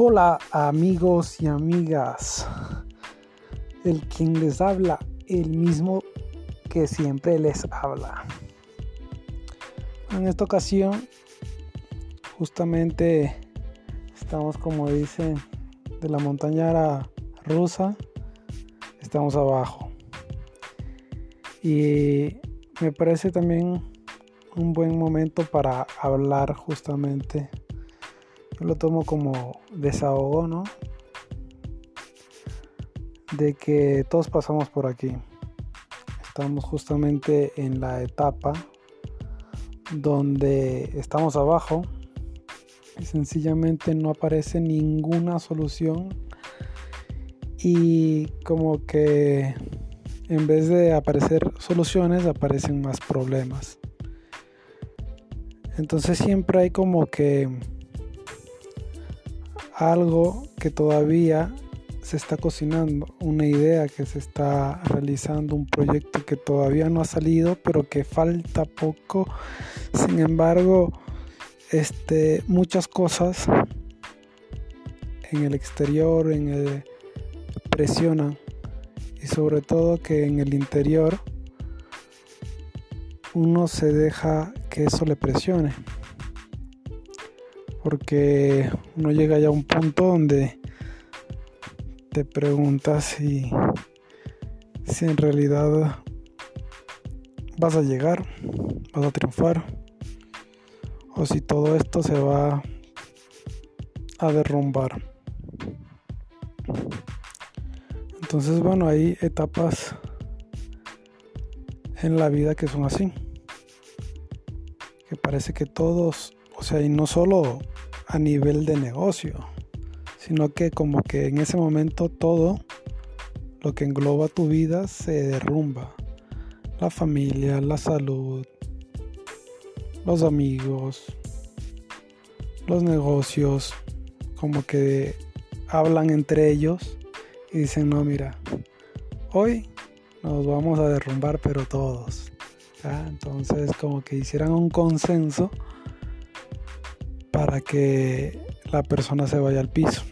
Hola amigos y amigas, el quien les habla, el mismo que siempre les habla. En esta ocasión, justamente estamos como dicen de la montaña rusa, estamos abajo. Y me parece también un buen momento para hablar justamente yo lo tomo como desahogo, ¿no? De que todos pasamos por aquí. Estamos justamente en la etapa donde estamos abajo y sencillamente no aparece ninguna solución y como que en vez de aparecer soluciones aparecen más problemas. Entonces siempre hay como que algo que todavía se está cocinando, una idea que se está realizando, un proyecto que todavía no ha salido, pero que falta poco. Sin embargo, este, muchas cosas en el exterior, en el, presionan y sobre todo que en el interior uno se deja que eso le presione porque uno llega ya a un punto donde te preguntas si, si en realidad vas a llegar, vas a triunfar, o si todo esto se va a derrumbar. Entonces, bueno, hay etapas en la vida que son así. Que parece que todos, o sea, y no solo a nivel de negocio, sino que como que en ese momento todo lo que engloba tu vida se derrumba. La familia, la salud, los amigos, los negocios, como que hablan entre ellos y dicen, no, mira, hoy nos vamos a derrumbar, pero todos. Entonces como que hicieran un consenso para que la persona se vaya al piso.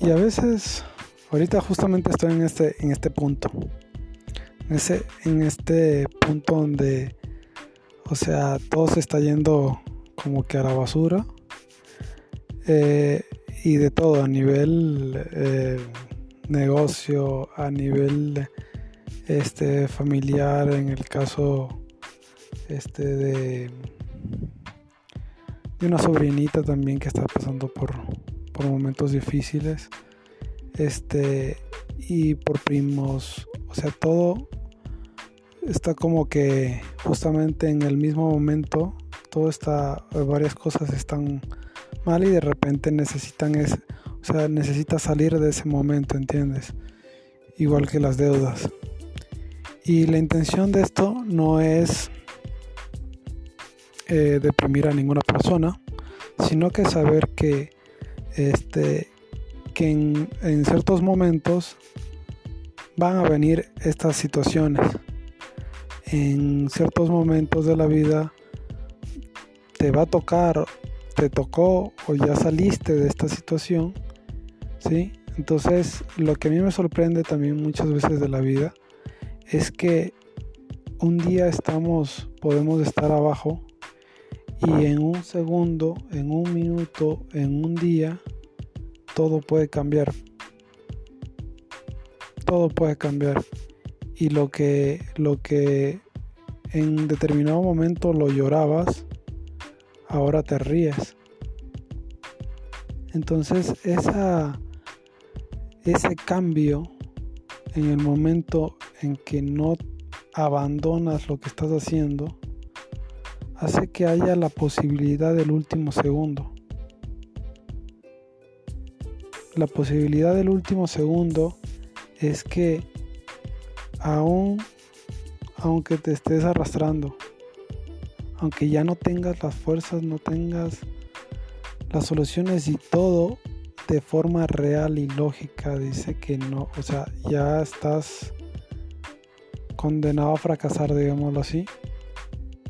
Y a veces, ahorita justamente estoy en este, en este punto. En, ese, en este punto donde, o sea, todo se está yendo como que a la basura. Eh, y de todo, a nivel eh, negocio, a nivel este, familiar, en el caso este, de una sobrinita también que está pasando por, por momentos difíciles. Este, y por primos, o sea, todo está como que justamente en el mismo momento, todo está, varias cosas están mal y de repente necesitan, es, o sea, necesita salir de ese momento, ¿entiendes? Igual que las deudas. Y la intención de esto no es eh, deprimir a ninguna persona, sino que saber que, este, que en, en ciertos momentos van a venir estas situaciones. En ciertos momentos de la vida te va a tocar, te tocó o ya saliste de esta situación, ¿sí? Entonces, lo que a mí me sorprende también muchas veces de la vida es que un día estamos, podemos estar abajo y en un segundo, en un minuto, en un día, todo puede cambiar. Todo puede cambiar. Y lo que, lo que en determinado momento lo llorabas, ahora te ríes. Entonces esa, ese cambio en el momento en que no abandonas lo que estás haciendo, hace que haya la posibilidad del último segundo. La posibilidad del último segundo es que aún, aunque te estés arrastrando, aunque ya no tengas las fuerzas, no tengas las soluciones y todo de forma real y lógica dice que no, o sea, ya estás condenado a fracasar, digámoslo así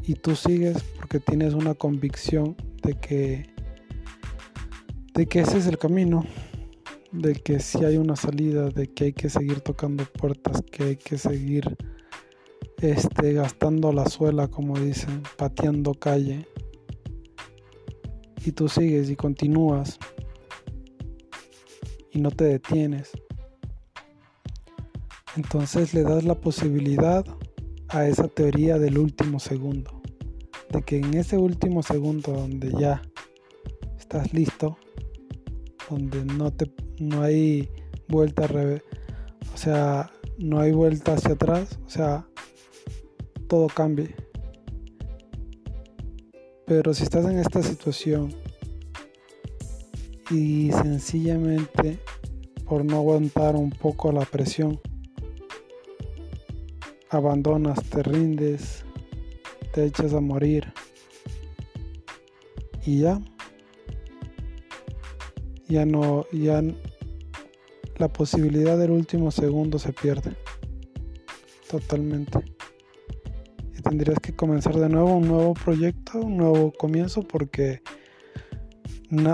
y tú sigues porque tienes una convicción de que de que ese es el camino, de que si hay una salida, de que hay que seguir tocando puertas, que hay que seguir este, gastando la suela, como dicen, pateando calle. Y tú sigues y continúas y no te detienes. Entonces le das la posibilidad a esa teoría del último segundo. De que en ese último segundo donde ya estás listo, donde no te no hay vuelta o sea, no hay vuelta hacia atrás, o sea, todo cambie. Pero si estás en esta situación y sencillamente por no aguantar un poco la presión, abandonas, te rindes, te echas a morir y ya ya no, ya la posibilidad del último segundo se pierde totalmente. Y tendrías que comenzar de nuevo un nuevo proyecto, un nuevo comienzo, porque,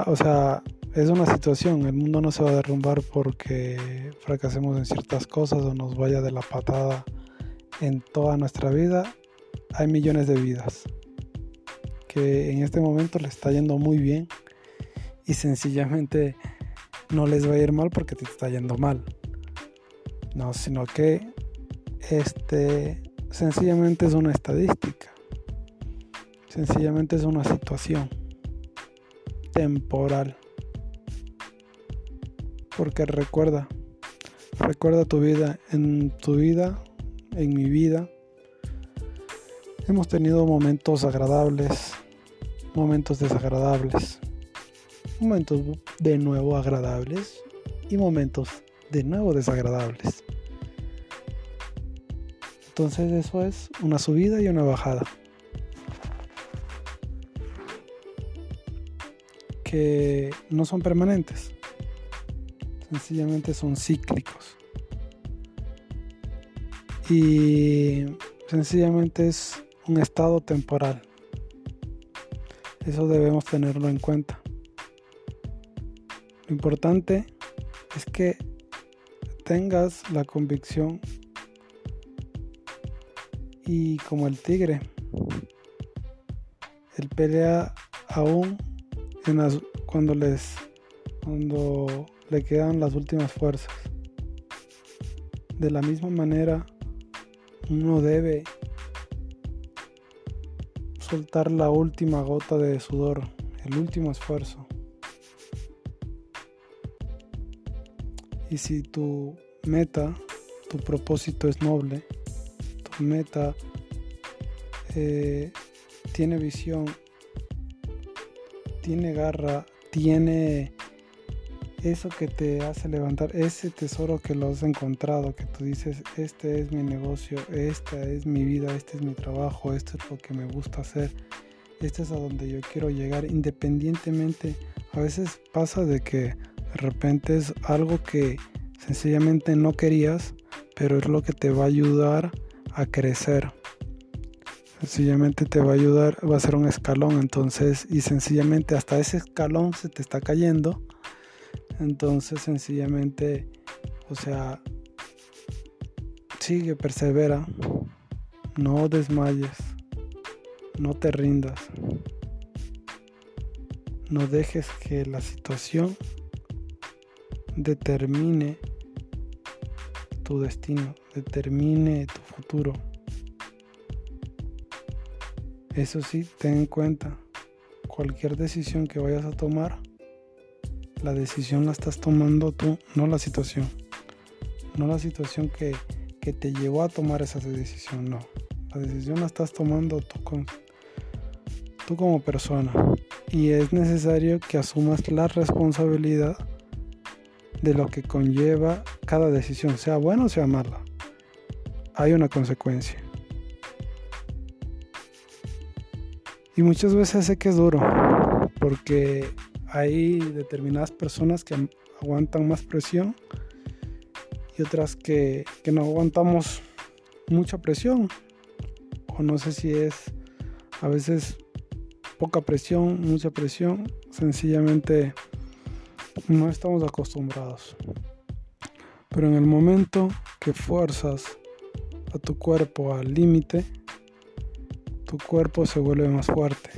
o sea, es una situación. El mundo no se va a derrumbar porque fracasemos en ciertas cosas o nos vaya de la patada en toda nuestra vida. Hay millones de vidas que en este momento le está yendo muy bien y sencillamente no les va a ir mal porque te está yendo mal. No, sino que este sencillamente es una estadística. Sencillamente es una situación temporal. Porque recuerda, recuerda tu vida, en tu vida, en mi vida, hemos tenido momentos agradables, momentos desagradables momentos de nuevo agradables y momentos de nuevo desagradables. Entonces eso es una subida y una bajada. Que no son permanentes. Sencillamente son cíclicos. Y sencillamente es un estado temporal. Eso debemos tenerlo en cuenta. Lo importante es que tengas la convicción y como el tigre, él pelea aún cuando les cuando le quedan las últimas fuerzas. De la misma manera, uno debe soltar la última gota de sudor, el último esfuerzo. Y si tu meta, tu propósito es noble, tu meta eh, tiene visión, tiene garra, tiene eso que te hace levantar, ese tesoro que lo has encontrado, que tú dices, este es mi negocio, esta es mi vida, este es mi trabajo, esto es lo que me gusta hacer, este es a donde yo quiero llegar, independientemente, a veces pasa de que de repente es algo que sencillamente no querías, pero es lo que te va a ayudar a crecer. Sencillamente te va a ayudar, va a ser un escalón, entonces, y sencillamente hasta ese escalón se te está cayendo. Entonces, sencillamente, o sea, sigue, persevera, no desmayes, no te rindas, no dejes que la situación determine tu destino, determine tu futuro. Eso sí, ten en cuenta, cualquier decisión que vayas a tomar, la decisión la estás tomando tú, no la situación. No la situación que, que te llevó a tomar esa decisión, no. La decisión la estás tomando tú, con, tú como persona. Y es necesario que asumas la responsabilidad de lo que conlleva cada decisión, sea buena o sea mala. Hay una consecuencia. Y muchas veces sé que es duro, porque hay determinadas personas que aguantan más presión y otras que, que no aguantamos mucha presión. O no sé si es a veces poca presión, mucha presión. Sencillamente no estamos acostumbrados. Pero en el momento que fuerzas a tu cuerpo al límite, tu cuerpo se vuelve más fuerte,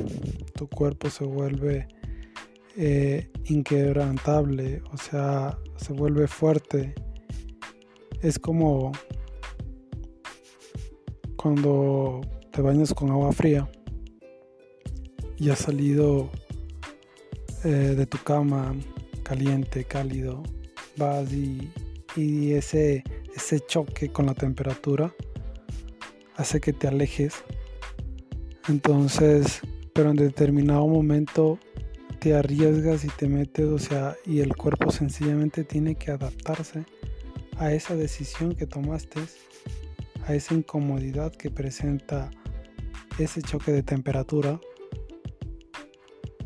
tu cuerpo se vuelve eh, inquebrantable, o sea, se vuelve fuerte. Es como cuando te bañas con agua fría y has salido eh, de tu cama caliente, cálido, vas y, y ese, ese choque con la temperatura hace que te alejes. Entonces, pero en determinado momento te arriesgas y te metes, o sea, y el cuerpo sencillamente tiene que adaptarse a esa decisión que tomaste, a esa incomodidad que presenta ese choque de temperatura.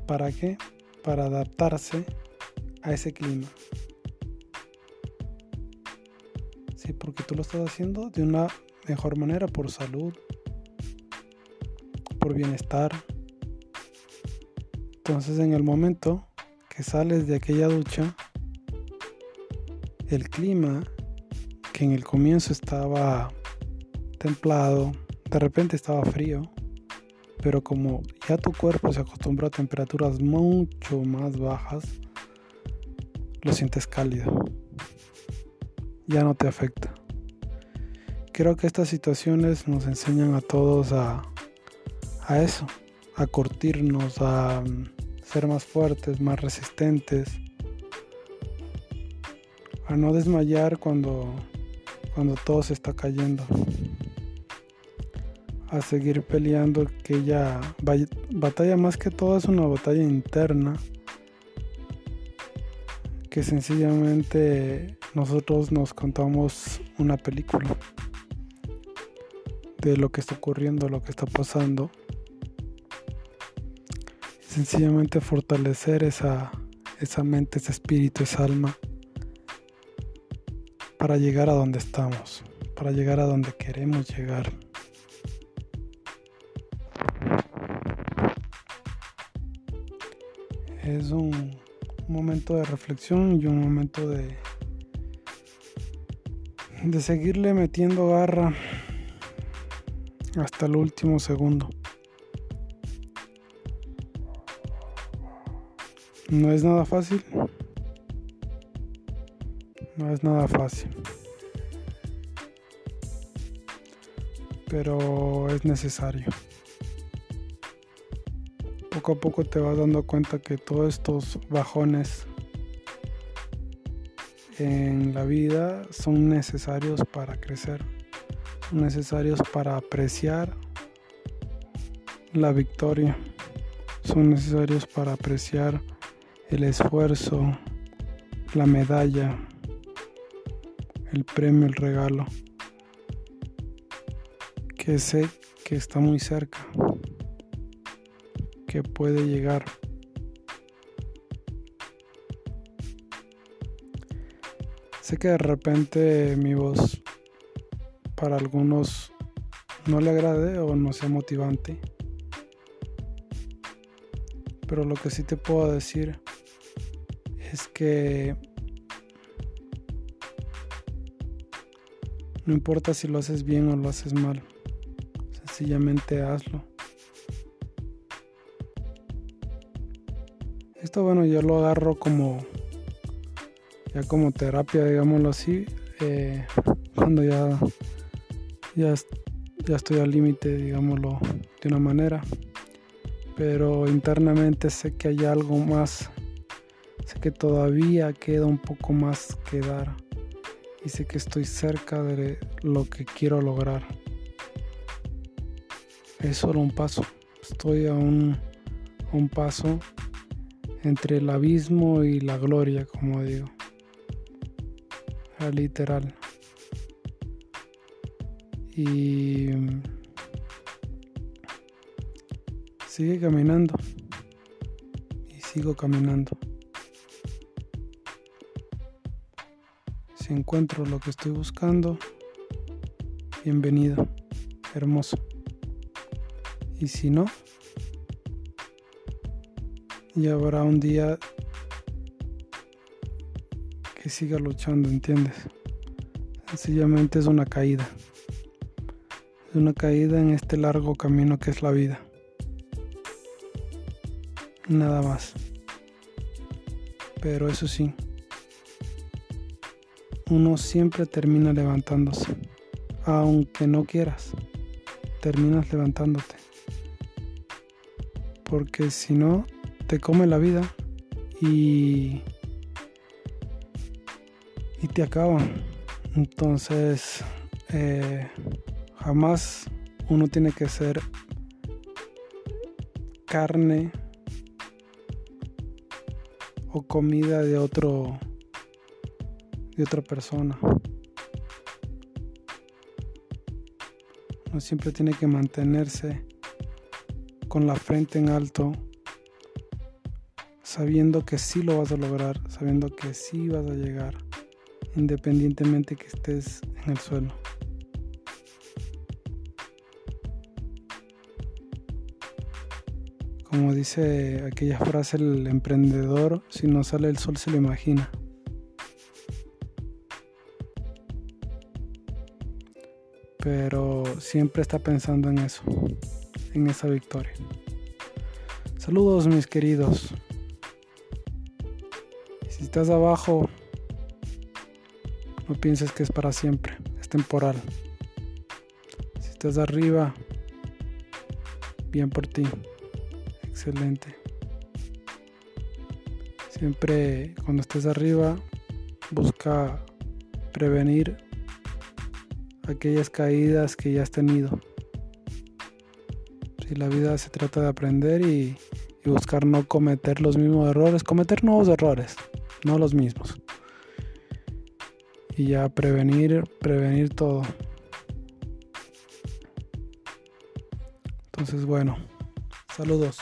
¿Para qué? Para adaptarse a ese clima. Sí, porque tú lo estás haciendo de una mejor manera por salud, por bienestar, entonces en el momento que sales de aquella ducha, el clima que en el comienzo estaba templado, de repente estaba frío, pero como ya tu cuerpo se acostumbró a temperaturas mucho más bajas, lo sientes cálido. Ya no te afecta. Creo que estas situaciones nos enseñan a todos a, a eso, a curtirnos, a ser más fuertes, más resistentes, a no desmayar cuando, cuando todo se está cayendo, a seguir peleando aquella batalla más que todo es una batalla interna que sencillamente nosotros nos contamos una película de lo que está ocurriendo, lo que está pasando sencillamente fortalecer esa, esa mente, ese espíritu, esa alma para llegar a donde estamos, para llegar a donde queremos llegar. Es un momento de reflexión y un momento de, de seguirle metiendo garra hasta el último segundo. No es nada fácil. No es nada fácil. Pero es necesario. Poco a poco te vas dando cuenta que todos estos bajones en la vida son necesarios para crecer, son necesarios para apreciar la victoria, son necesarios para apreciar el esfuerzo, la medalla, el premio, el regalo, que sé que está muy cerca, que puede llegar. Sé que de repente mi voz para algunos no le agrade o no sea motivante. Pero lo que sí te puedo decir es que no importa si lo haces bien o lo haces mal, sencillamente hazlo. Esto bueno, yo lo agarro como ya como terapia, digámoslo así, eh, cuando ya, ya, ya estoy al límite, digámoslo de una manera, pero internamente sé que hay algo más Sé que todavía queda un poco más que dar y sé que estoy cerca de lo que quiero lograr. Es solo un paso. Estoy a un, un paso entre el abismo y la gloria, como digo. literal. Y sigue caminando. Y sigo caminando. Si encuentro lo que estoy buscando, bienvenido, hermoso. Y si no, ya habrá un día que siga luchando, ¿entiendes? Sencillamente es una caída. Es una caída en este largo camino que es la vida. Nada más. Pero eso sí, uno siempre termina levantándose. Aunque no quieras, terminas levantándote. Porque si no, te come la vida y, y te acaban. Entonces, eh, jamás uno tiene que ser carne o comida de otro de otra persona. Uno siempre tiene que mantenerse con la frente en alto, sabiendo que sí lo vas a lograr, sabiendo que sí vas a llegar, independientemente que estés en el suelo. Como dice aquella frase el emprendedor, si no sale el sol se lo imagina. Pero siempre está pensando en eso, en esa victoria. Saludos mis queridos. Si estás abajo, no pienses que es para siempre, es temporal. Si estás arriba, bien por ti, excelente. Siempre cuando estés arriba, busca prevenir aquellas caídas que ya has tenido. Si la vida se trata de aprender y, buscar no cometer los mismos errores, cometer nuevos errores, no los mismos. Y ya prevenir, prevenir todo. Entonces, bueno, saludos.